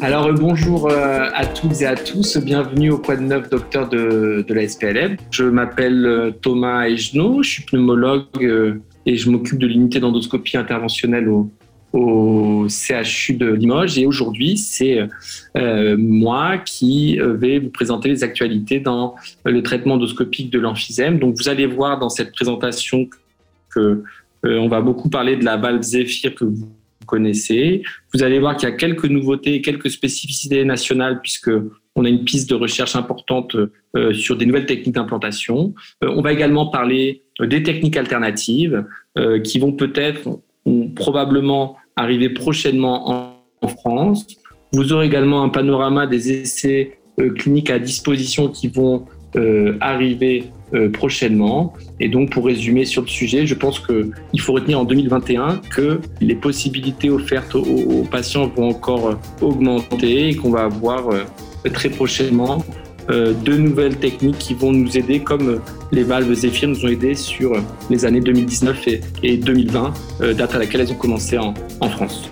Alors euh, bonjour euh, à toutes et à tous, bienvenue au Quoi de neuf docteur de, de la SPLM. Je m'appelle euh, Thomas Egenot, je suis pneumologue et je m'occupe de l'unité d'endoscopie interventionnelle au, CHU de Limoges et aujourd'hui c'est moi qui vais vous présenter les actualités dans le traitement endoscopique de l'emphysème. Donc vous allez voir dans cette présentation que on va beaucoup parler de la valve Zephyr que vous connaissez. Vous allez voir qu'il y a quelques nouveautés, quelques spécificités nationales puisque on a une piste de recherche importante euh, sur des nouvelles techniques d'implantation. Euh, on va également parler des techniques alternatives qui vont peut-être ou probablement arriver prochainement en, en, France. Vous aurez également un panorama des essais cliniques à disposition qui vont arriver euh, prochainement. Et donc, pour résumer sur le sujet, je pense qu'il faut retenir en 2021 que les possibilités offertes aux, patients vont encore augmenter et qu'on va avoir euh, très prochainement euh, de nouvelles techniques qui vont nous aider, comme les valves Zephyr nous ont aidés sur les années 2019 et, 2020, date à laquelle elles ont commencé en, en France.